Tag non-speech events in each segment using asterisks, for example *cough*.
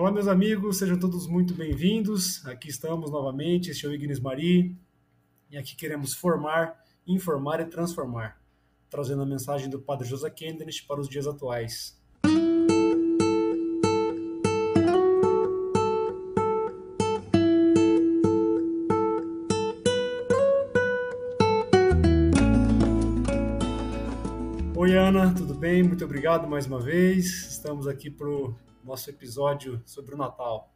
Olá, meus amigos, sejam todos muito bem-vindos. Aqui estamos novamente, este é o Ignis Mari, e aqui queremos formar, informar e transformar, trazendo a mensagem do Padre José Kendenich para os dias atuais. Oi, Ana, tudo bem? Muito obrigado mais uma vez. Estamos aqui para o nosso episódio sobre o Natal.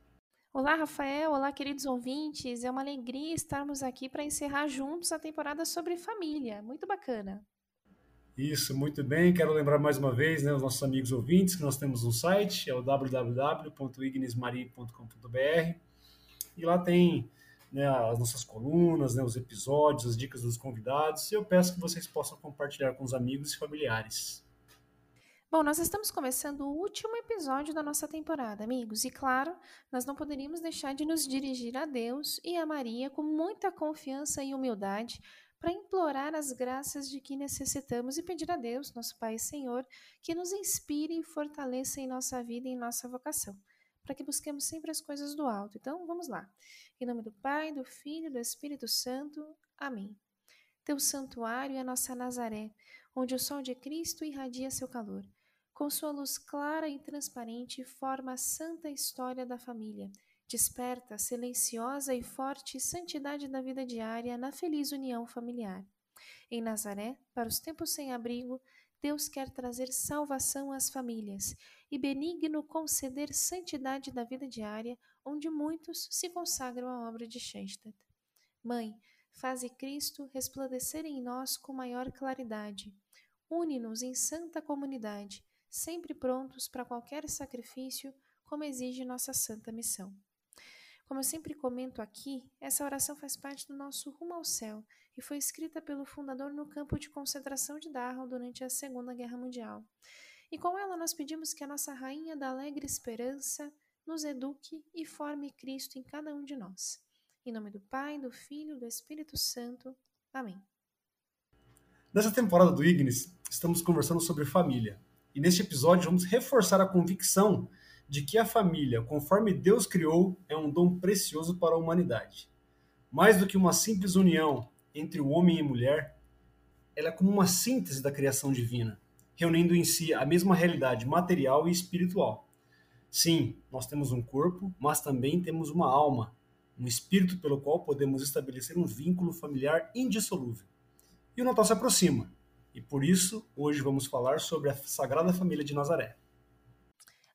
Olá, Rafael. Olá, queridos ouvintes. É uma alegria estarmos aqui para encerrar juntos a temporada sobre família. Muito bacana. Isso, muito bem. Quero lembrar mais uma vez, né, os nossos amigos ouvintes, que nós temos um site, é o www.ignismari.com.br. E lá tem né, as nossas colunas, né, os episódios, as dicas dos convidados. E eu peço que vocês possam compartilhar com os amigos e familiares. Bom, nós estamos começando o último episódio da nossa temporada, amigos, e claro, nós não poderíamos deixar de nos dirigir a Deus e a Maria com muita confiança e humildade para implorar as graças de que necessitamos e pedir a Deus, nosso Pai e Senhor, que nos inspire e fortaleça em nossa vida e em nossa vocação, para que busquemos sempre as coisas do alto. Então, vamos lá. Em nome do Pai, do Filho e do Espírito Santo. Amém. Teu santuário é a nossa Nazaré, onde o sol de Cristo irradia seu calor com sua luz clara e transparente, forma a santa história da família. Desperta a silenciosa e forte santidade da vida diária na feliz união familiar. Em Nazaré, para os tempos sem abrigo, Deus quer trazer salvação às famílias e benigno conceder santidade da vida diária, onde muitos se consagram à obra de Schoenstatt. Mãe, faze Cristo resplandecer em nós com maior claridade. Une-nos em santa comunidade sempre prontos para qualquer sacrifício, como exige nossa santa missão. Como eu sempre comento aqui, essa oração faz parte do nosso rumo ao céu e foi escrita pelo fundador no campo de concentração de Dachau durante a Segunda Guerra Mundial. E com ela nós pedimos que a nossa rainha da alegre esperança nos eduque e forme Cristo em cada um de nós. Em nome do Pai, do Filho e do Espírito Santo. Amém. Nessa temporada do Ignis, estamos conversando sobre família. E neste episódio vamos reforçar a convicção de que a família, conforme Deus criou, é um dom precioso para a humanidade. Mais do que uma simples união entre o homem e mulher, ela é como uma síntese da criação divina, reunindo em si a mesma realidade material e espiritual. Sim, nós temos um corpo, mas também temos uma alma, um espírito pelo qual podemos estabelecer um vínculo familiar indissolúvel. E o Natal se aproxima, e por isso, hoje vamos falar sobre a Sagrada Família de Nazaré.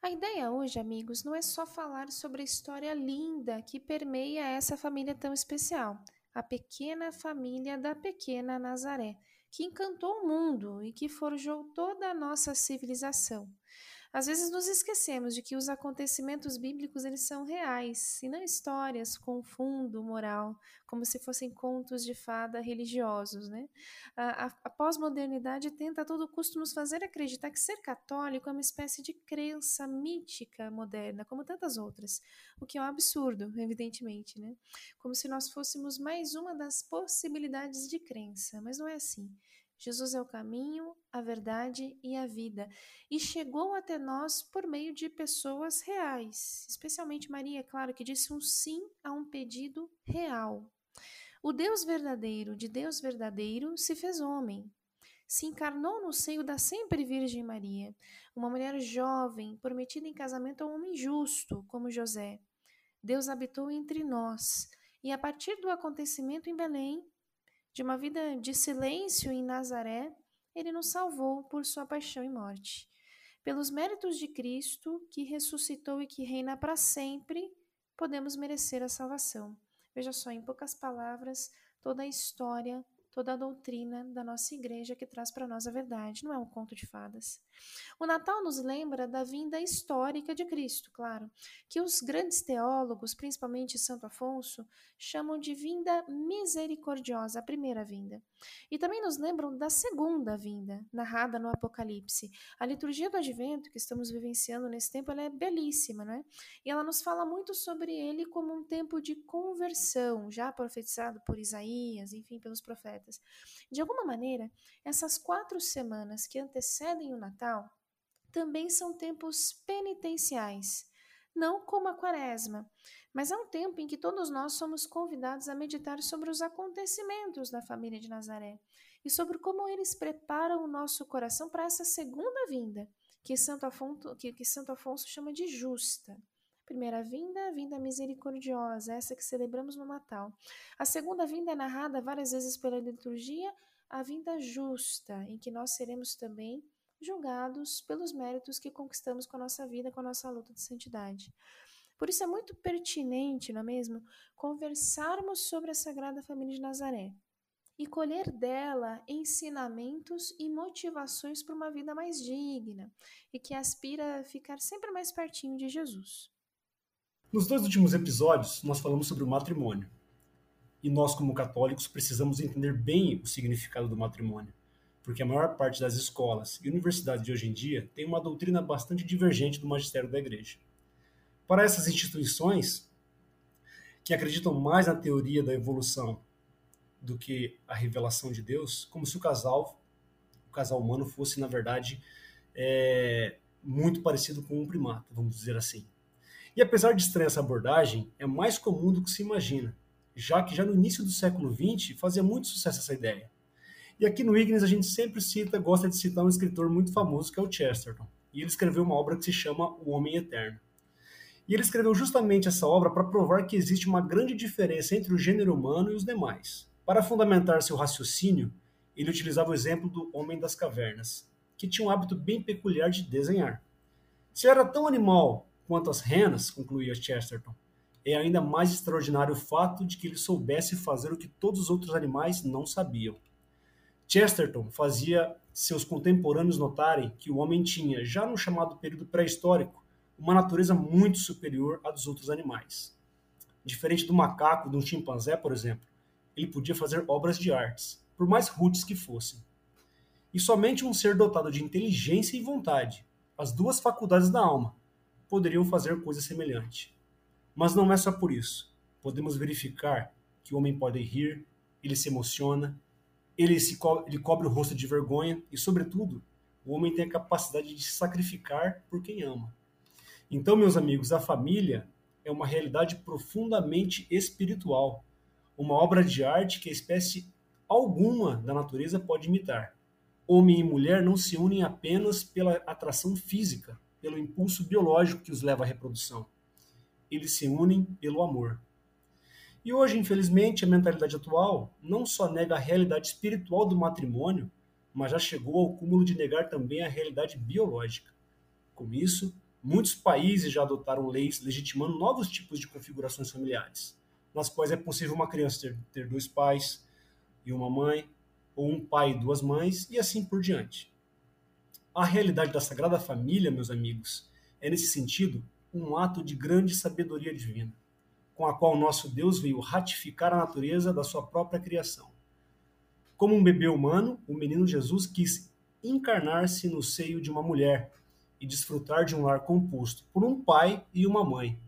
A ideia hoje, amigos, não é só falar sobre a história linda que permeia essa família tão especial, a pequena família da pequena Nazaré, que encantou o mundo e que forjou toda a nossa civilização. Às vezes nos esquecemos de que os acontecimentos bíblicos eles são reais e não histórias com fundo moral, como se fossem contos de fada religiosos. Né? A, a, a pós-modernidade tenta a todo custo nos fazer acreditar que ser católico é uma espécie de crença mítica moderna, como tantas outras, o que é um absurdo, evidentemente. Né? Como se nós fôssemos mais uma das possibilidades de crença, mas não é assim. Jesus é o caminho, a verdade e a vida, e chegou até nós por meio de pessoas reais, especialmente Maria, claro, que disse um sim a um pedido real. O Deus verdadeiro, de Deus verdadeiro, se fez homem. Se encarnou no seio da sempre Virgem Maria, uma mulher jovem, prometida em casamento a um homem justo, como José. Deus habitou entre nós, e a partir do acontecimento em Belém, de uma vida de silêncio em Nazaré, ele nos salvou por sua paixão e morte. Pelos méritos de Cristo, que ressuscitou e que reina para sempre, podemos merecer a salvação. Veja só, em poucas palavras, toda a história toda a doutrina da nossa igreja que traz para nós a verdade, não é um conto de fadas. O Natal nos lembra da vinda histórica de Cristo, claro, que os grandes teólogos, principalmente Santo Afonso, chamam de vinda misericordiosa, a primeira vinda. E também nos lembram da segunda vinda, narrada no Apocalipse. A liturgia do Advento que estamos vivenciando nesse tempo, é belíssima, não é? E ela nos fala muito sobre ele como um tempo de conversão, já profetizado por Isaías, enfim, pelos profetas. De alguma maneira, essas quatro semanas que antecedem o Natal também são tempos penitenciais, não como a quaresma, mas é um tempo em que todos nós somos convidados a meditar sobre os acontecimentos da família de Nazaré e sobre como eles preparam o nosso coração para essa segunda vinda, que Santo Afonso, que, que Santo Afonso chama de justa. Primeira vinda, vinda misericordiosa, essa que celebramos no Natal. A segunda vinda é narrada várias vezes pela liturgia, a vinda justa, em que nós seremos também julgados pelos méritos que conquistamos com a nossa vida, com a nossa luta de santidade. Por isso é muito pertinente, não é mesmo, conversarmos sobre a Sagrada Família de Nazaré e colher dela ensinamentos e motivações para uma vida mais digna e que aspira a ficar sempre mais pertinho de Jesus. Nos dois últimos episódios, nós falamos sobre o matrimônio. E nós, como católicos, precisamos entender bem o significado do matrimônio, porque a maior parte das escolas e universidades de hoje em dia tem uma doutrina bastante divergente do magistério da Igreja. Para essas instituições, que acreditam mais na teoria da evolução do que a revelação de Deus, como se o casal, o casal humano, fosse, na verdade, é, muito parecido com um primata, vamos dizer assim. E apesar de estranha essa abordagem, é mais comum do que se imagina, já que já no início do século XX fazia muito sucesso essa ideia. E aqui no Ignis a gente sempre cita, gosta de citar um escritor muito famoso que é o Chesterton. E ele escreveu uma obra que se chama O Homem Eterno. E ele escreveu justamente essa obra para provar que existe uma grande diferença entre o gênero humano e os demais. Para fundamentar seu raciocínio, ele utilizava o exemplo do Homem das Cavernas, que tinha um hábito bem peculiar de desenhar. Se era tão animal Quanto às renas, concluía Chesterton, é ainda mais extraordinário o fato de que ele soubesse fazer o que todos os outros animais não sabiam. Chesterton fazia seus contemporâneos notarem que o homem tinha, já no chamado período pré-histórico, uma natureza muito superior à dos outros animais. Diferente do macaco, um chimpanzé, por exemplo, ele podia fazer obras de artes, por mais rudes que fossem. E somente um ser dotado de inteligência e vontade, as duas faculdades da alma, poderiam fazer coisa semelhante. Mas não é só por isso. Podemos verificar que o homem pode rir, ele se emociona, ele, se co ele cobre o rosto de vergonha e, sobretudo, o homem tem a capacidade de se sacrificar por quem ama. Então, meus amigos, a família é uma realidade profundamente espiritual, uma obra de arte que a espécie alguma da natureza pode imitar. Homem e mulher não se unem apenas pela atração física, pelo impulso biológico que os leva à reprodução. Eles se unem pelo amor. E hoje, infelizmente, a mentalidade atual não só nega a realidade espiritual do matrimônio, mas já chegou ao cúmulo de negar também a realidade biológica. Com isso, muitos países já adotaram leis legitimando novos tipos de configurações familiares, nas quais é possível uma criança ter, ter dois pais e uma mãe, ou um pai e duas mães, e assim por diante. A realidade da Sagrada Família, meus amigos, é nesse sentido um ato de grande sabedoria divina, com a qual nosso Deus veio ratificar a natureza da sua própria criação. Como um bebê humano, o menino Jesus quis encarnar-se no seio de uma mulher e desfrutar de um lar composto por um pai e uma mãe.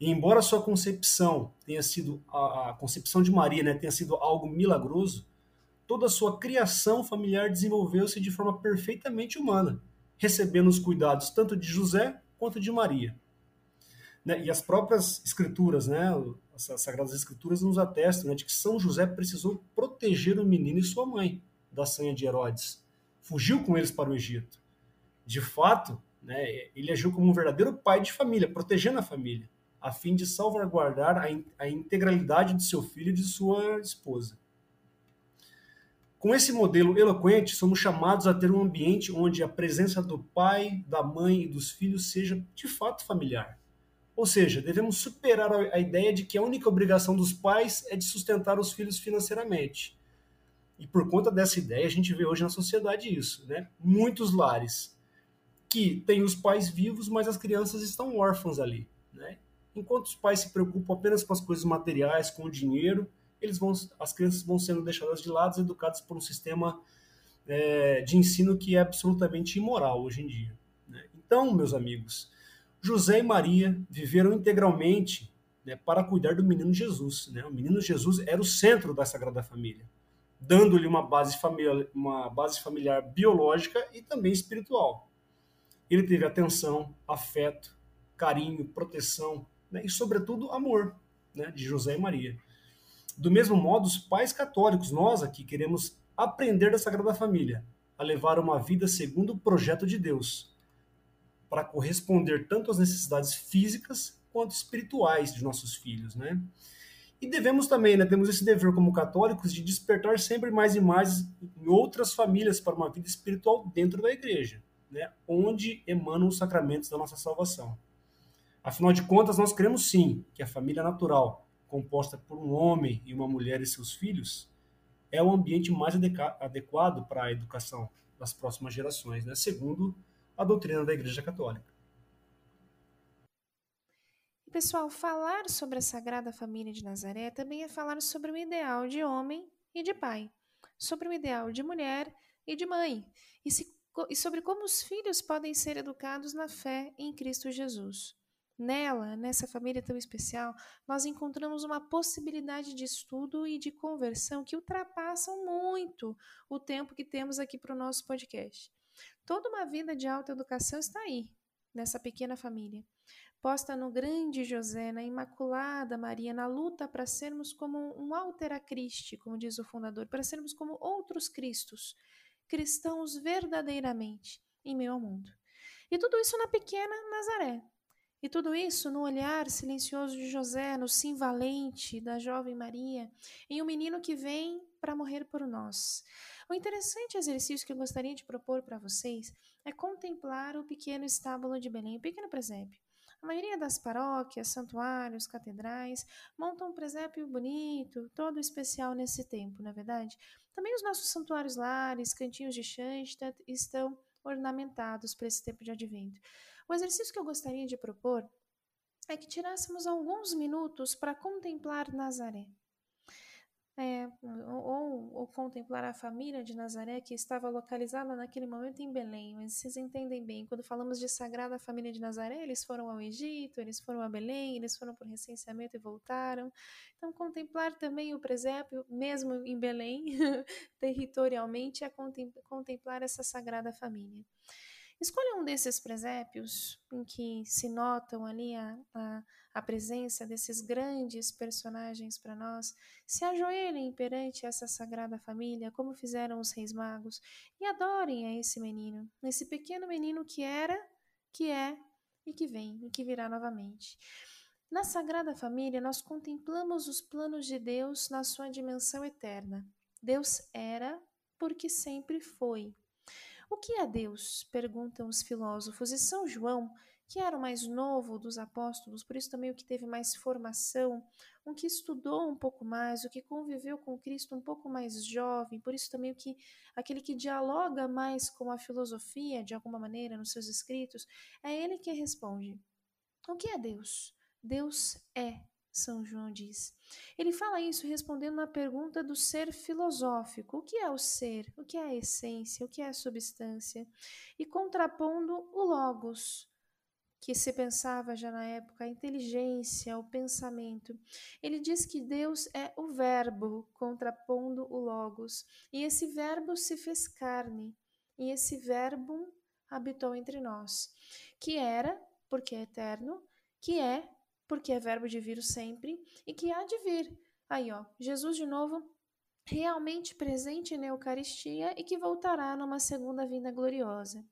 E embora sua concepção tenha sido a, concepção de Maria, né, tenha sido algo milagroso, toda a sua criação familiar desenvolveu-se de forma perfeitamente humana, recebendo os cuidados tanto de José quanto de Maria. Né? E as próprias escrituras, né, as sagradas escrituras nos atestam né, de que São José precisou proteger o menino e sua mãe da sanha de Herodes. Fugiu com eles para o Egito. De fato, né, ele agiu como um verdadeiro pai de família, protegendo a família, a fim de salvaguardar a, a integralidade de seu filho e de sua esposa. Com esse modelo eloquente, somos chamados a ter um ambiente onde a presença do pai, da mãe e dos filhos seja de fato familiar. Ou seja, devemos superar a ideia de que a única obrigação dos pais é de sustentar os filhos financeiramente. E por conta dessa ideia, a gente vê hoje na sociedade isso, né? Muitos lares que têm os pais vivos, mas as crianças estão órfãs ali, né? Enquanto os pais se preocupam apenas com as coisas materiais, com o dinheiro, eles vão, as crianças vão sendo deixadas de lado, educadas por um sistema é, de ensino que é absolutamente imoral hoje em dia. Né? Então, meus amigos, José e Maria viveram integralmente né, para cuidar do menino Jesus. Né? O menino Jesus era o centro da Sagrada Família, dando-lhe uma base, familiar, uma base familiar biológica e também espiritual. Ele teve atenção, afeto, carinho, proteção né? e, sobretudo, amor né? de José e Maria. Do mesmo modo, os pais católicos, nós aqui queremos aprender da Sagrada Família, a levar uma vida segundo o projeto de Deus, para corresponder tanto às necessidades físicas quanto espirituais de nossos filhos, né? E devemos também, né, temos esse dever como católicos de despertar sempre mais e mais em outras famílias para uma vida espiritual dentro da igreja, né, onde emanam os sacramentos da nossa salvação. Afinal de contas, nós cremos sim que a família natural, composta por um homem e uma mulher e seus filhos, é o ambiente mais adequado para a educação das próximas gerações, né, segundo a doutrina da Igreja Católica. Pessoal, falar sobre a Sagrada Família de Nazaré também é falar sobre o ideal de homem e de pai, sobre o ideal de mulher e de mãe, e, se, e sobre como os filhos podem ser educados na fé em Cristo Jesus. Nela, nessa família tão especial, nós encontramos uma possibilidade de estudo e de conversão que ultrapassam muito o tempo que temos aqui para o nosso podcast. Toda uma vida de autoeducação está aí, nessa pequena família posta no grande José, na Imaculada Maria, na luta para sermos como um altera Christi, como diz o fundador, para sermos como outros Cristos, cristãos verdadeiramente em meio ao mundo. E tudo isso na pequena Nazaré. E tudo isso no olhar silencioso de José, no sim valente da jovem Maria, em um menino que vem para morrer por nós. O interessante exercício que eu gostaria de propor para vocês é contemplar o pequeno estábulo de Belém, o pequeno presépio. A maioria das paróquias, santuários, catedrais montam um presépio bonito, todo especial nesse tempo, não é verdade? Também os nossos santuários lares, cantinhos de Schanstatt estão ornamentados para esse tempo de advento. O exercício que eu gostaria de propor é que tirássemos alguns minutos para contemplar Nazaré é, ou, ou, contemplar a família de Nazaré que estava localizada naquele momento em Belém. Mas vocês entendem bem, quando falamos de Sagrada Família de Nazaré, eles foram ao Egito, eles foram a Belém, eles foram por recenseamento e voltaram. Então, contemplar também o presépio, mesmo em Belém, *laughs* territorialmente, é contemplar essa Sagrada Família. Escolha um desses presépios em que se notam ali a, a a presença desses grandes personagens para nós, se ajoelhem perante essa sagrada família, como fizeram os reis magos, e adorem a esse menino, esse pequeno menino que era, que é e que vem e que virá novamente. Na Sagrada Família, nós contemplamos os planos de Deus na sua dimensão eterna. Deus era porque sempre foi. O que é Deus? perguntam os filósofos, e São João que era o mais novo dos apóstolos, por isso também o que teve mais formação, um que estudou um pouco mais, o que conviveu com Cristo um pouco mais jovem, por isso também o que aquele que dialoga mais com a filosofia de alguma maneira nos seus escritos, é ele que responde. O que é Deus? Deus é, São João diz. Ele fala isso respondendo na pergunta do ser filosófico: o que é o ser? O que é a essência? O que é a substância? E contrapondo o logos, que se pensava já na época, a inteligência, o pensamento. Ele diz que Deus é o Verbo, contrapondo o Logos, e esse Verbo se fez carne, e esse Verbo habitou entre nós, que era, porque é eterno, que é, porque é Verbo de vir sempre, e que há de vir. Aí, ó, Jesus de novo realmente presente na Eucaristia e que voltará numa segunda vinda gloriosa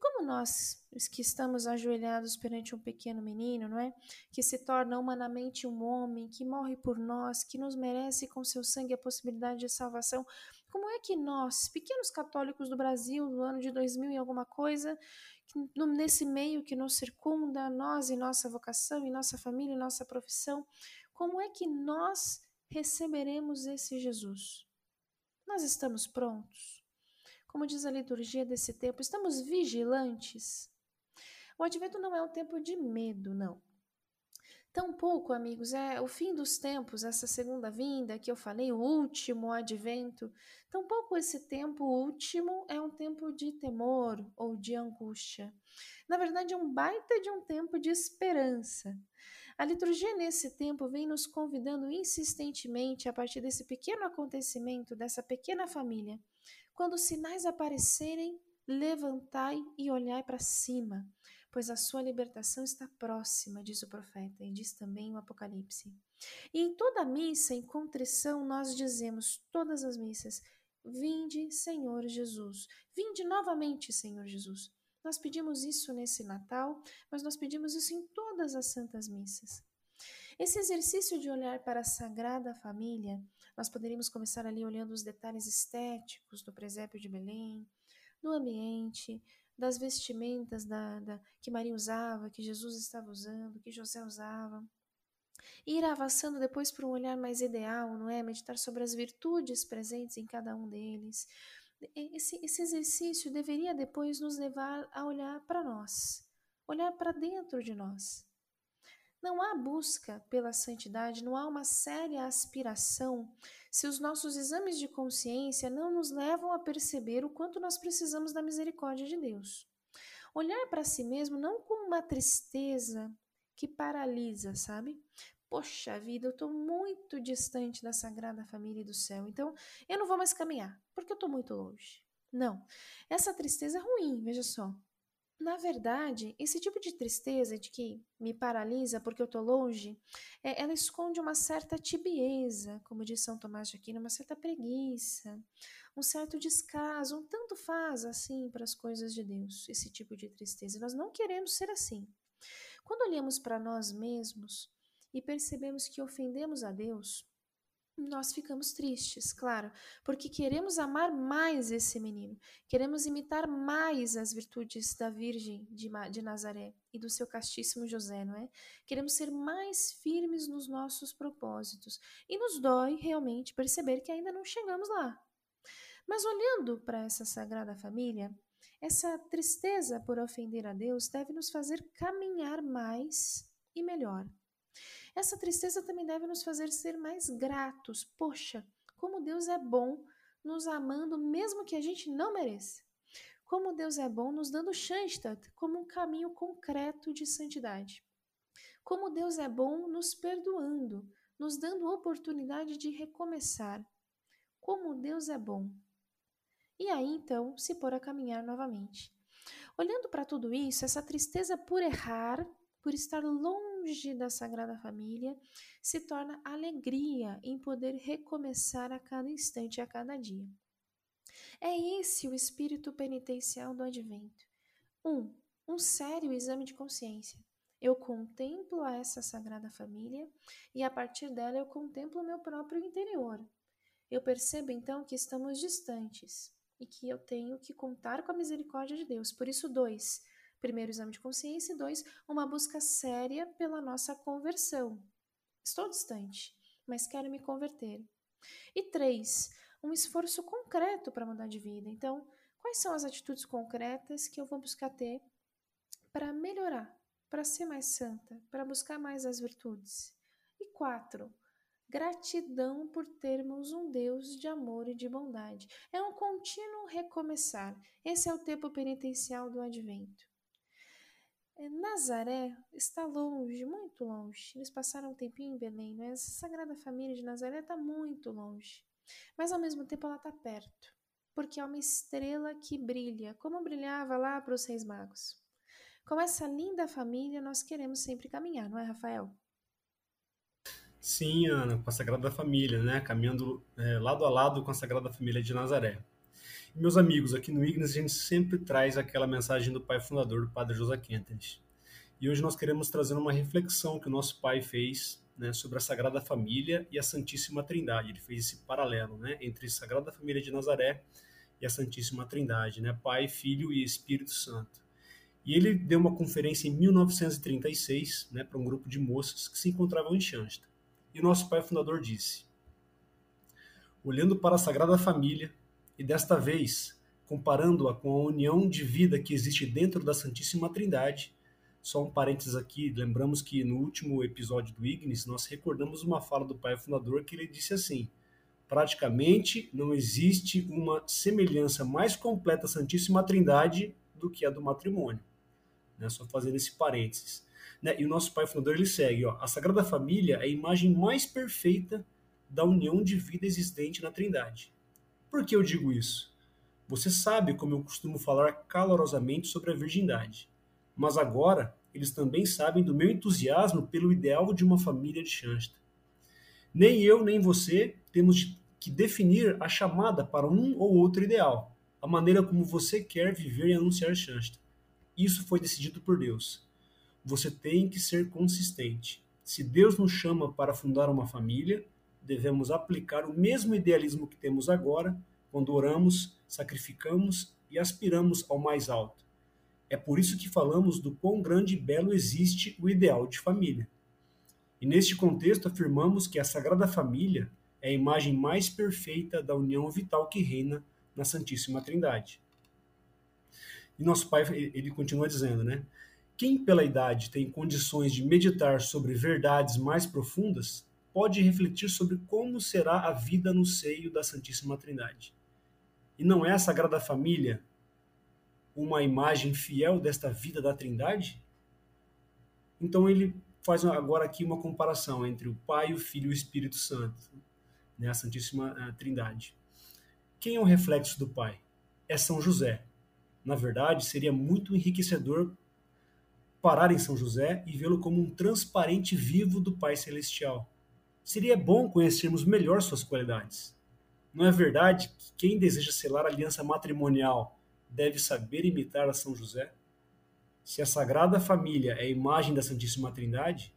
como nós que estamos ajoelhados perante um pequeno menino, não é? Que se torna humanamente um homem, que morre por nós, que nos merece com seu sangue a possibilidade de salvação, como é que nós, pequenos católicos do Brasil, do ano de 2000 e alguma coisa, nesse meio que nos circunda, nós e nossa vocação, e nossa família, e nossa profissão, como é que nós receberemos esse Jesus? Nós estamos prontos? Como diz a liturgia desse tempo, estamos vigilantes. O advento não é um tempo de medo, não. Tampouco, amigos, é o fim dos tempos, essa segunda vinda que eu falei, o último advento. Tampouco esse tempo último é um tempo de temor ou de angústia. Na verdade, é um baita de um tempo de esperança. A liturgia nesse tempo vem nos convidando insistentemente, a partir desse pequeno acontecimento, dessa pequena família, quando os sinais aparecerem, levantai e olhai para cima, pois a sua libertação está próxima, diz o profeta, e diz também o Apocalipse. E em toda missa, em contrição, nós dizemos, todas as missas, Vinde, Senhor Jesus. Vinde novamente, Senhor Jesus. Nós pedimos isso nesse Natal, mas nós pedimos isso em todas as santas missas. Esse exercício de olhar para a Sagrada Família, nós poderíamos começar ali olhando os detalhes estéticos do presépio de Belém, do ambiente, das vestimentas da, da, que Maria usava, que Jesus estava usando, que José usava. Ir avançando depois para um olhar mais ideal, não é? Meditar sobre as virtudes presentes em cada um deles. Esse, esse exercício deveria depois nos levar a olhar para nós, olhar para dentro de nós. Não há busca pela santidade, não há uma séria aspiração se os nossos exames de consciência não nos levam a perceber o quanto nós precisamos da misericórdia de Deus. Olhar para si mesmo não com uma tristeza que paralisa, sabe? Poxa vida, eu estou muito distante da Sagrada Família e do céu, então eu não vou mais caminhar, porque eu estou muito longe. Não, essa tristeza é ruim, veja só. Na verdade, esse tipo de tristeza de que me paralisa porque eu estou longe, é, ela esconde uma certa tibieza, como diz São Tomás de Aquino, uma certa preguiça, um certo descaso, um tanto faz assim para as coisas de Deus, esse tipo de tristeza. Nós não queremos ser assim. Quando olhamos para nós mesmos, e percebemos que ofendemos a Deus, nós ficamos tristes, claro, porque queremos amar mais esse menino, queremos imitar mais as virtudes da Virgem de, Nazaré e do seu castíssimo José, não é? Queremos ser mais firmes nos nossos propósitos e nos dói realmente perceber que ainda não chegamos lá. Mas olhando para essa Sagrada Família, essa tristeza por ofender a Deus deve nos fazer caminhar mais e melhor. Essa tristeza também deve nos fazer ser mais gratos. Poxa, como Deus é bom nos amando mesmo que a gente não mereça. Como Deus é bom nos dando Shanstad como um caminho concreto de santidade. Como Deus é bom nos perdoando, nos dando oportunidade de recomeçar. Como Deus é bom. E aí então se pôr a caminhar novamente. Olhando para tudo isso, essa tristeza por errar, por estar longe longe da Sagrada Família, se torna alegria em poder recomeçar a cada instante, a cada dia. É esse o espírito penitencial do advento. Um, um sério exame de consciência. Eu contemplo essa Sagrada Família e a partir dela eu contemplo o meu próprio interior. Eu percebo então que estamos distantes e que eu tenho que contar com a misericórdia de Deus. Por isso, dois, Primeiro, exame de consciência. E dois, uma busca séria pela nossa conversão. Estou distante, mas quero me converter. E três, um esforço concreto para mudar de vida. Então, quais são as atitudes concretas que eu vou buscar ter para melhorar, para ser mais santa, para buscar mais as virtudes? E quatro, gratidão por termos um Deus de amor e de bondade. É um contínuo recomeçar. Esse é o tempo penitencial do advento. É, Nazaré está longe, muito longe. Eles passaram um tempinho em Belém, mas essa Sagrada Família de Nazaré está muito longe. Mas ao mesmo tempo ela está perto, porque é uma estrela que brilha, como brilhava lá para os Reis Magos. Com essa linda família, nós queremos sempre caminhar, não é, Rafael? Sim, Ana, com a Sagrada Família, né? Caminhando é, lado a lado com a Sagrada Família de Nazaré. Meus amigos, aqui no Ignis a gente sempre traz aquela mensagem do pai fundador, do Padre José Quentes. E hoje nós queremos trazer uma reflexão que o nosso pai fez né, sobre a Sagrada Família e a Santíssima Trindade. Ele fez esse paralelo né, entre a Sagrada Família de Nazaré e a Santíssima Trindade, né, Pai, Filho e Espírito Santo. E ele deu uma conferência em 1936 né, para um grupo de moças que se encontravam em Xansta. E o nosso pai fundador disse: Olhando para a Sagrada Família, e desta vez, comparando-a com a união de vida que existe dentro da Santíssima Trindade, só um parênteses aqui, lembramos que no último episódio do Ignis nós recordamos uma fala do pai fundador que ele disse assim: praticamente não existe uma semelhança mais completa à Santíssima Trindade do que a do matrimônio. Né? Só fazendo esse parênteses. Né? E o nosso pai fundador ele segue: ó, a Sagrada Família é a imagem mais perfeita da união de vida existente na Trindade. Por que eu digo isso? Você sabe como eu costumo falar calorosamente sobre a virgindade. mas agora eles também sabem do meu entusiasmo pelo ideal de uma família de Shansta. Nem eu nem você temos que definir a chamada para um ou outro ideal, a maneira como você quer viver e anunciar Shansta. Isso foi decidido por Deus. Você tem que ser consistente. Se Deus nos chama para fundar uma família, devemos aplicar o mesmo idealismo que temos agora quando oramos, sacrificamos e aspiramos ao mais alto. É por isso que falamos do quão grande e belo existe o ideal de família. E neste contexto afirmamos que a Sagrada Família é a imagem mais perfeita da união vital que reina na Santíssima Trindade. E nosso pai, ele continua dizendo, né? Quem pela idade tem condições de meditar sobre verdades mais profundas, pode refletir sobre como será a vida no seio da Santíssima Trindade. E não é a Sagrada Família uma imagem fiel desta vida da Trindade? Então ele faz agora aqui uma comparação entre o Pai, o Filho e o Espírito Santo, né, a Santíssima eh, Trindade. Quem é o reflexo do Pai? É São José. Na verdade, seria muito enriquecedor parar em São José e vê-lo como um transparente vivo do Pai Celestial. Seria bom conhecermos melhor suas qualidades. Não é verdade que quem deseja selar aliança matrimonial deve saber imitar a São José? Se a Sagrada Família é a imagem da Santíssima Trindade,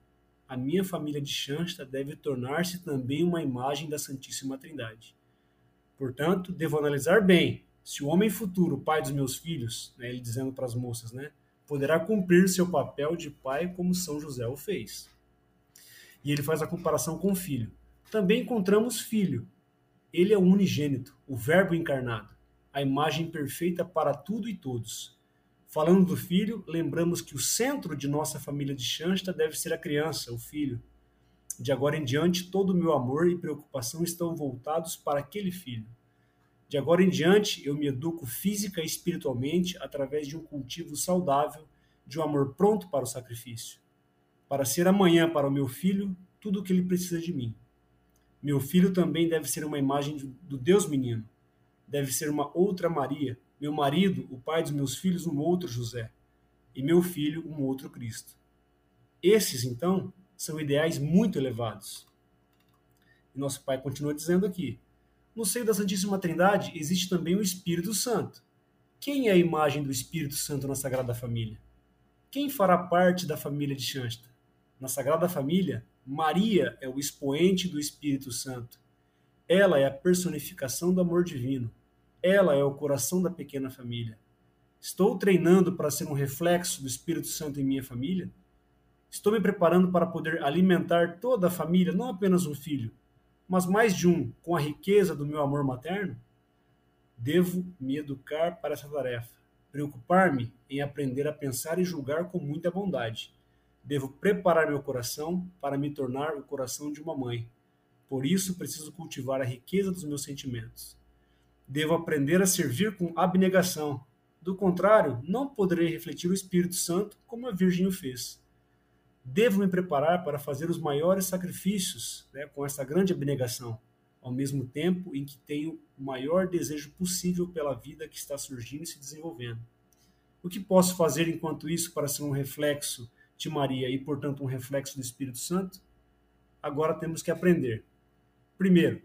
a minha família de Shansta deve tornar-se também uma imagem da Santíssima Trindade. Portanto, devo analisar bem se o homem futuro, pai dos meus filhos, né, ele dizendo para as moças, né, poderá cumprir seu papel de pai como São José o fez. E ele faz a comparação com o filho. Também encontramos filho. Ele é o unigênito, o Verbo encarnado a imagem perfeita para tudo e todos. Falando do filho, lembramos que o centro de nossa família de Shansta deve ser a criança, o filho. De agora em diante, todo o meu amor e preocupação estão voltados para aquele filho. De agora em diante, eu me educo física e espiritualmente através de um cultivo saudável, de um amor pronto para o sacrifício. Para ser amanhã para o meu filho tudo o que ele precisa de mim. Meu filho também deve ser uma imagem do Deus menino deve ser uma outra Maria, meu marido, o pai dos meus filhos, um outro José, e meu filho, um outro Cristo. Esses, então, são ideais muito elevados. E nosso pai continua dizendo aqui: no seio da Santíssima Trindade existe também o Espírito Santo. Quem é a imagem do Espírito Santo na Sagrada Família? Quem fará parte da família de Shansta? Na Sagrada Família, Maria é o expoente do Espírito Santo. Ela é a personificação do amor divino. Ela é o coração da pequena família. Estou treinando para ser um reflexo do Espírito Santo em minha família? Estou me preparando para poder alimentar toda a família, não apenas um filho, mas mais de um, com a riqueza do meu amor materno? Devo me educar para essa tarefa, preocupar-me em aprender a pensar e julgar com muita bondade. Devo preparar meu coração para me tornar o coração de uma mãe. Por isso, preciso cultivar a riqueza dos meus sentimentos. Devo aprender a servir com abnegação. Do contrário, não poderei refletir o Espírito Santo como a Virgem o fez. Devo me preparar para fazer os maiores sacrifícios né, com essa grande abnegação, ao mesmo tempo em que tenho o maior desejo possível pela vida que está surgindo e se desenvolvendo. O que posso fazer enquanto isso para ser um reflexo de Maria e, portanto, um reflexo do Espírito Santo? Agora temos que aprender. Primeiro,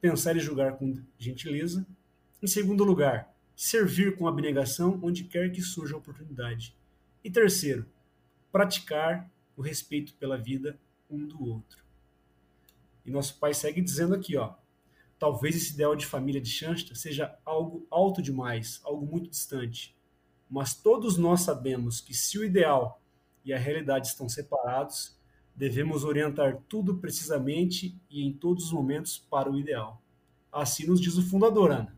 pensar e julgar com gentileza. Em segundo lugar, servir com abnegação onde quer que surja a oportunidade. E terceiro, praticar o respeito pela vida um do outro. E nosso pai segue dizendo aqui, ó, talvez esse ideal de família de Shansta seja algo alto demais, algo muito distante. Mas todos nós sabemos que se o ideal e a realidade estão separados, devemos orientar tudo precisamente e em todos os momentos para o ideal. Assim nos diz o fundador, Ana.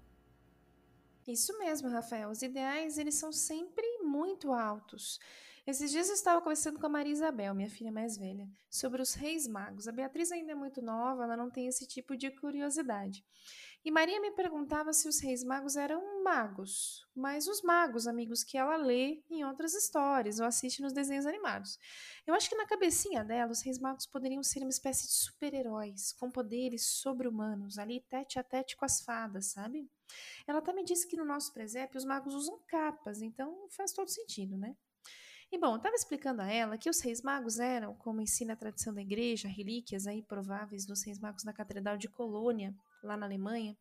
Isso mesmo, Rafael. Os ideais, eles são sempre muito altos. Esses dias eu estava conversando com a Maria Isabel, minha filha mais velha, sobre os reis magos. A Beatriz ainda é muito nova, ela não tem esse tipo de curiosidade. E Maria me perguntava se os reis magos eram magos, mas os magos, amigos, que ela lê em outras histórias ou assiste nos desenhos animados. Eu acho que na cabecinha dela, os reis magos poderiam ser uma espécie de super-heróis, com poderes sobre-humanos, ali tete a tete com as fadas, sabe? Ela também disse que no nosso presépio os magos usam capas, então faz todo sentido, né? E bom, eu estava explicando a ela que os reis magos eram, como ensina a tradição da igreja, relíquias aí prováveis dos reis magos na Catedral de Colônia, lá na Alemanha,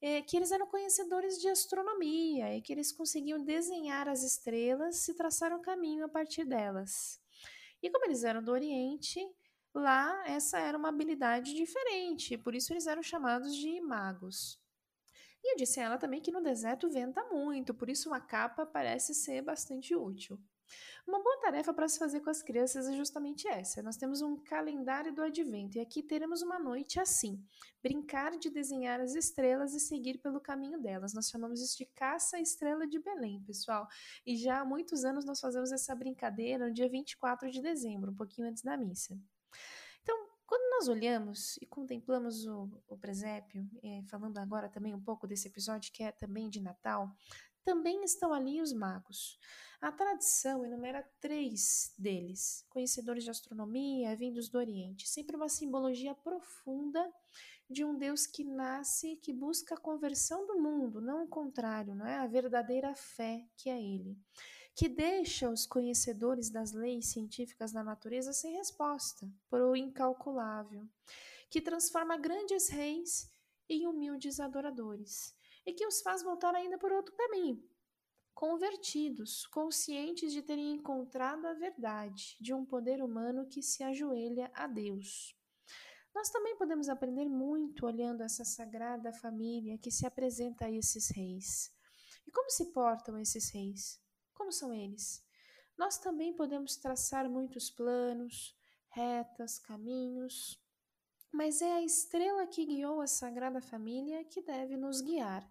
é, que eles eram conhecedores de astronomia e que eles conseguiam desenhar as estrelas e traçar um caminho a partir delas. E como eles eram do Oriente, lá essa era uma habilidade diferente, por isso eles eram chamados de magos. E eu disse a ela também que no deserto venta muito, por isso uma capa parece ser bastante útil. Uma boa tarefa para se fazer com as crianças é justamente essa. Nós temos um calendário do advento e aqui teremos uma noite assim: brincar de desenhar as estrelas e seguir pelo caminho delas. Nós chamamos isso de caça estrela de Belém, pessoal. E já há muitos anos nós fazemos essa brincadeira no dia 24 de dezembro, um pouquinho antes da missa. Então, quando nós olhamos e contemplamos o, o presépio, é, falando agora também um pouco desse episódio que é também de Natal, também estão ali os magos. A tradição enumera três deles, conhecedores de astronomia, vindos do Oriente, sempre uma simbologia profunda de um Deus que nasce, que busca a conversão do mundo, não o contrário, não é? A verdadeira fé que é Ele, que deixa os conhecedores das leis científicas da natureza sem resposta para o incalculável, que transforma grandes reis em humildes adoradores e que os faz voltar ainda por outro caminho, convertidos, conscientes de terem encontrado a verdade de um poder humano que se ajoelha a Deus. Nós também podemos aprender muito olhando essa sagrada família que se apresenta a esses reis. E como se portam esses reis? Como são eles? Nós também podemos traçar muitos planos, retas, caminhos, mas é a estrela que guiou a Sagrada Família que deve nos guiar.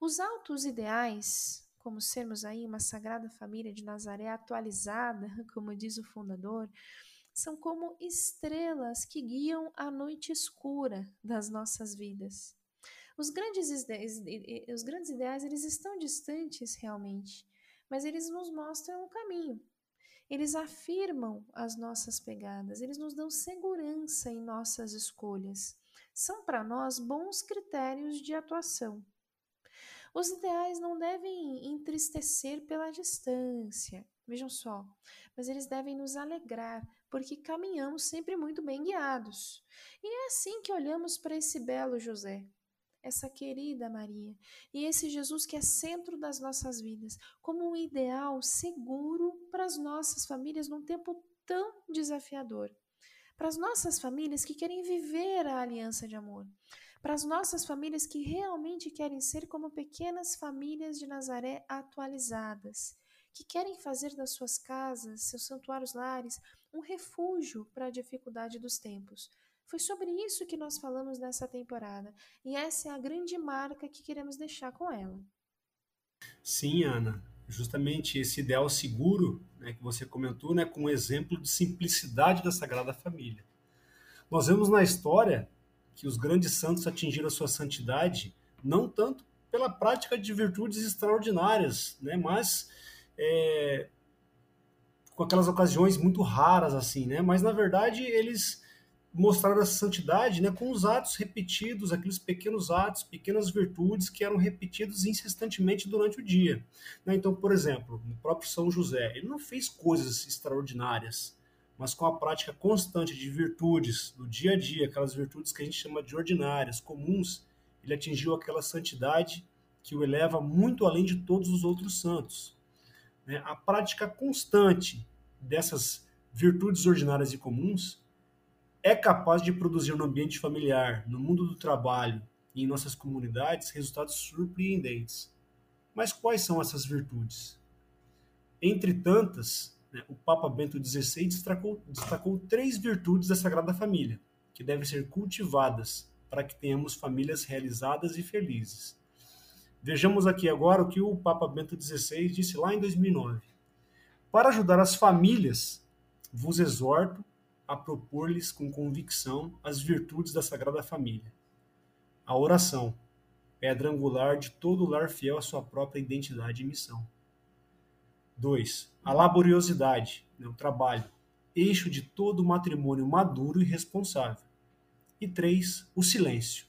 Os altos ideais, como sermos aí uma sagrada família de Nazaré atualizada, *laughs* como diz o fundador, são como estrelas que guiam a noite escura das nossas vidas. Os grandes, os grandes ideais eles estão distantes realmente, mas eles nos mostram o caminho. Eles afirmam as nossas pegadas, eles nos dão segurança em nossas escolhas. São para nós bons critérios de atuação. Os ideais não devem entristecer pela distância, vejam só, mas eles devem nos alegrar, porque caminhamos sempre muito bem guiados. E é assim que olhamos para esse belo José, essa querida Maria, e esse Jesus que é centro das nossas vidas, como um ideal seguro para as nossas famílias num tempo tão desafiador. Para as nossas famílias que querem viver a aliança de amor para as nossas famílias que realmente querem ser como pequenas famílias de Nazaré atualizadas, que querem fazer das suas casas, seus santuários lares, um refúgio para a dificuldade dos tempos. Foi sobre isso que nós falamos nessa temporada, e essa é a grande marca que queremos deixar com ela. Sim, Ana, justamente esse ideal seguro né, que você comentou, né, com um exemplo de simplicidade da Sagrada Família. Nós vemos na história que os grandes santos atingiram a sua santidade não tanto pela prática de virtudes extraordinárias, né, mas é, com aquelas ocasiões muito raras assim, né, mas na verdade eles mostraram essa santidade né, com os atos repetidos, aqueles pequenos atos, pequenas virtudes que eram repetidos insistentemente durante o dia. Né? Então, por exemplo, o próprio São José, ele não fez coisas extraordinárias, mas com a prática constante de virtudes do dia a dia, aquelas virtudes que a gente chama de ordinárias, comuns, ele atingiu aquela santidade que o eleva muito além de todos os outros santos. Né? A prática constante dessas virtudes ordinárias e comuns é capaz de produzir no ambiente familiar, no mundo do trabalho e em nossas comunidades resultados surpreendentes. Mas quais são essas virtudes? Entre tantas, né, o Papa Bento XVI destacou, destacou três virtudes da Sagrada Família, que devem ser cultivadas para que tenhamos famílias realizadas e felizes. Vejamos aqui agora o que o Papa Bento XVI disse lá em 2009. Para ajudar as famílias, vos exorto a propor-lhes com convicção as virtudes da Sagrada Família. A oração, pedra angular de todo lar fiel à sua própria identidade e missão. 2. A laboriosidade, né, o trabalho, eixo de todo matrimônio maduro e responsável. E 3. O silêncio,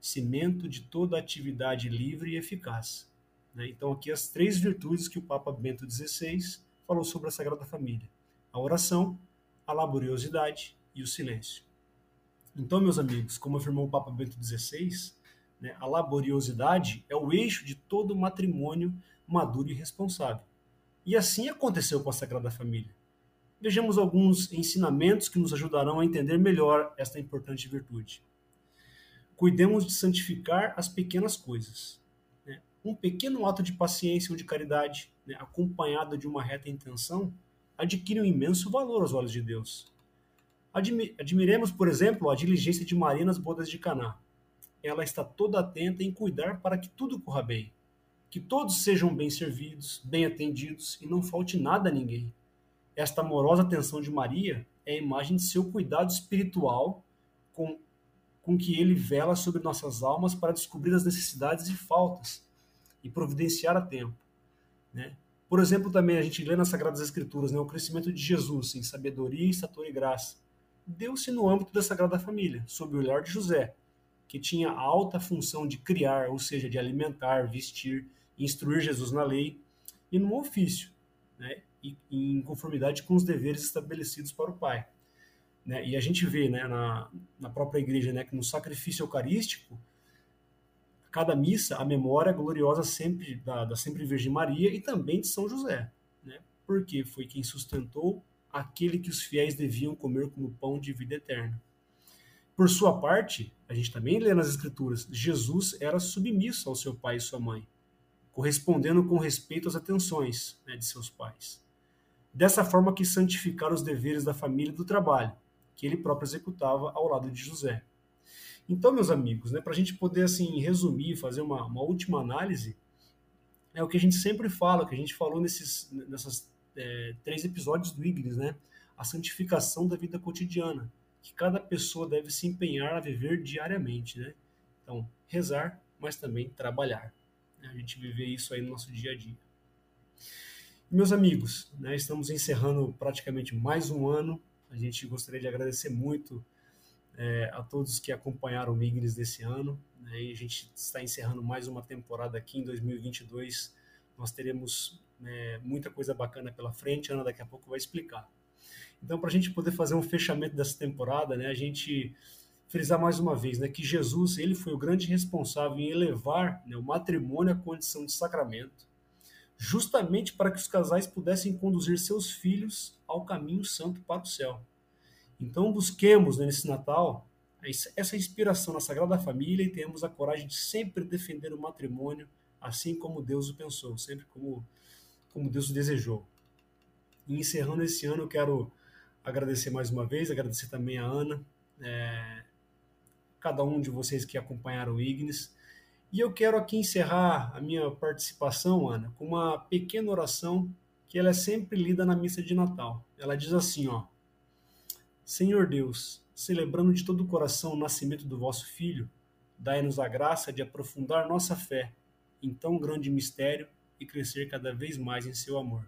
cimento de toda atividade livre e eficaz. Né? Então, aqui as três virtudes que o Papa Bento XVI falou sobre a Sagrada Família: a oração, a laboriosidade e o silêncio. Então, meus amigos, como afirmou o Papa Bento XVI, né, a laboriosidade é o eixo de todo matrimônio maduro e responsável. E assim aconteceu com a Sagrada Família. Vejamos alguns ensinamentos que nos ajudarão a entender melhor esta importante virtude. Cuidemos de santificar as pequenas coisas. Né? Um pequeno ato de paciência ou de caridade, né, acompanhado de uma reta intenção, adquire um imenso valor aos olhos de Deus. Admiremos, por exemplo, a diligência de Maria nas bodas de Caná. Ela está toda atenta em cuidar para que tudo corra bem, que todos sejam bem servidos, bem atendidos e não falte nada a ninguém. Esta amorosa atenção de Maria é a imagem de seu cuidado espiritual com, com que ele vela sobre nossas almas para descobrir as necessidades e faltas e providenciar a tempo. Né? Por exemplo, também a gente lê nas Sagradas Escrituras né, o crescimento de Jesus em sabedoria, estatura e graça. Deu-se no âmbito da Sagrada Família, sob o olhar de José, que tinha a alta função de criar, ou seja, de alimentar, vestir, instruir Jesus na lei e no ofício, né, e, em conformidade com os deveres estabelecidos para o Pai. Né, e a gente vê né, na, na própria igreja né, que no sacrifício eucarístico, cada missa, a memória gloriosa sempre da, da sempre Virgem Maria e também de São José, né, porque foi quem sustentou aquele que os fiéis deviam comer como pão de vida eterna. Por sua parte, a gente também lê nas Escrituras, Jesus era submisso ao seu pai e sua mãe, correspondendo com respeito às atenções né, de seus pais. Dessa forma que santificar os deveres da família e do trabalho, que ele próprio executava ao lado de José. Então, meus amigos, né, para a gente poder assim resumir, fazer uma, uma, última análise, é o que a gente sempre fala, que a gente falou nesses nessas é, três episódios do Ignis, né? A santificação da vida cotidiana, que cada pessoa deve se empenhar a viver diariamente, né? Então, rezar, mas também trabalhar. Né? A gente viver isso aí no nosso dia a dia. Meus amigos, né, estamos encerrando praticamente mais um ano. A gente gostaria de agradecer muito é, a todos que acompanharam o Ignis desse ano. Né, e a gente está encerrando mais uma temporada aqui em 2022. Nós teremos né, muita coisa bacana pela frente. A Ana daqui a pouco vai explicar. Então, para a gente poder fazer um fechamento dessa temporada, né, a gente frisar mais uma vez né, que Jesus ele foi o grande responsável em elevar né, o matrimônio à condição de sacramento justamente para que os casais pudessem conduzir seus filhos ao caminho santo para o céu. Então busquemos né, nesse Natal essa inspiração na Sagrada Família e tenhamos a coragem de sempre defender o matrimônio assim como Deus o pensou, sempre como, como Deus o desejou. E encerrando esse ano, eu quero agradecer mais uma vez, agradecer também a Ana, é, cada um de vocês que acompanharam o Ignis, e eu quero aqui encerrar a minha participação, Ana, com uma pequena oração que ela é sempre lida na missa de Natal. Ela diz assim, ó: Senhor Deus, celebrando de todo o coração o nascimento do vosso filho, dai-nos a graça de aprofundar nossa fé em tão grande mistério e crescer cada vez mais em seu amor.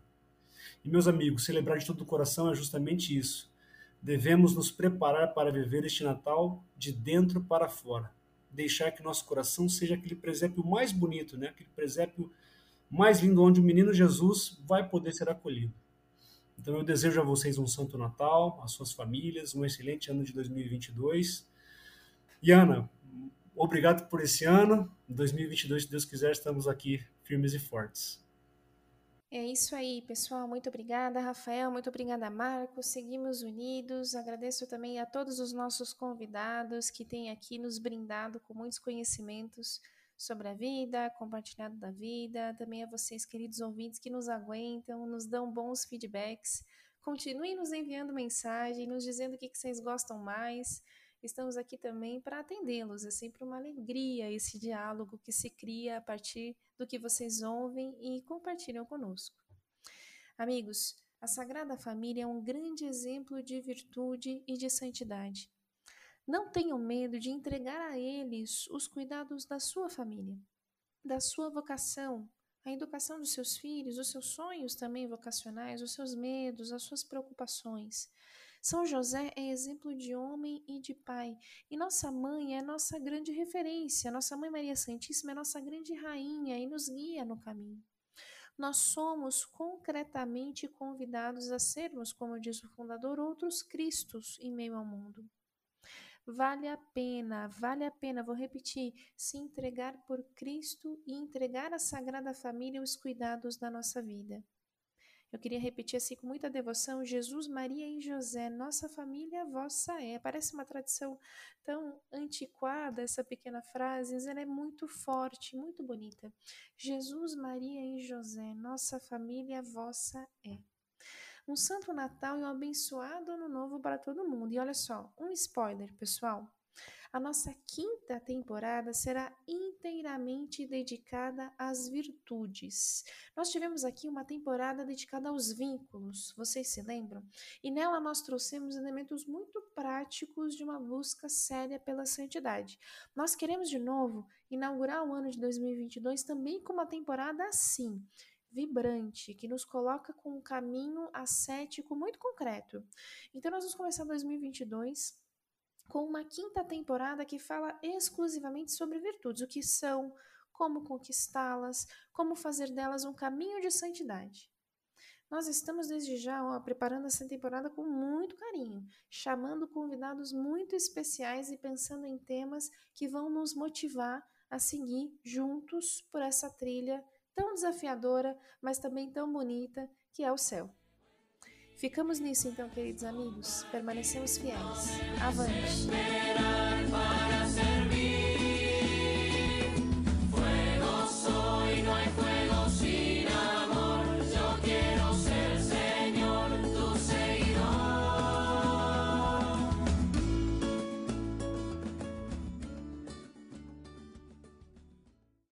E meus amigos, celebrar de todo o coração é justamente isso. Devemos nos preparar para viver este Natal de dentro para fora deixar que nosso coração seja aquele presépio mais bonito, né? aquele presépio mais lindo, onde o menino Jesus vai poder ser acolhido. Então eu desejo a vocês um Santo Natal, às suas famílias, um excelente ano de 2022. E Ana, obrigado por esse ano. Em 2022, se Deus quiser, estamos aqui firmes e fortes. É isso aí, pessoal. Muito obrigada, Rafael. Muito obrigada, Marcos. Seguimos unidos. Agradeço também a todos os nossos convidados que têm aqui nos brindado com muitos conhecimentos sobre a vida, compartilhado da vida. Também a vocês, queridos ouvintes, que nos aguentam, nos dão bons feedbacks. Continuem nos enviando mensagem, nos dizendo o que vocês gostam mais. Estamos aqui também para atendê-los. É sempre uma alegria esse diálogo que se cria a partir do que vocês ouvem e compartilham conosco. Amigos, a Sagrada Família é um grande exemplo de virtude e de santidade. Não tenham medo de entregar a eles os cuidados da sua família, da sua vocação, a educação dos seus filhos, os seus sonhos também vocacionais, os seus medos, as suas preocupações. São José é exemplo de homem e de pai, e nossa mãe é nossa grande referência. Nossa mãe Maria Santíssima é nossa grande rainha e nos guia no caminho. nós somos concretamente convidados a sermos, como diz o fundador, outros Cristos em meio ao mundo. Vale a pena, vale a pena, vou repetir, se entregar por Cristo e entregar à Sagrada Família os cuidados da nossa vida. Eu queria repetir assim com muita devoção: Jesus, Maria e José, nossa família vossa é. Parece uma tradição tão antiquada essa pequena frase, mas ela é muito forte, muito bonita. Jesus, Maria e José, nossa família vossa é. Um santo Natal e um abençoado ano novo para todo mundo. E olha só, um spoiler, pessoal. A nossa quinta temporada será inteiramente dedicada às virtudes. Nós tivemos aqui uma temporada dedicada aos vínculos, vocês se lembram? E nela nós trouxemos elementos muito práticos de uma busca séria pela santidade. Nós queremos de novo inaugurar o ano de 2022 também com uma temporada assim, vibrante, que nos coloca com um caminho ascético muito concreto. Então, nós vamos começar 2022 com uma quinta temporada que fala exclusivamente sobre virtudes, o que são, como conquistá-las, como fazer delas um caminho de santidade. Nós estamos desde já ó, preparando essa temporada com muito carinho, chamando convidados muito especiais e pensando em temas que vão nos motivar a seguir juntos por essa trilha tão desafiadora, mas também tão bonita que é o céu. Ficamos nisso então, queridos amigos. Permanecemos fiéis. Avante!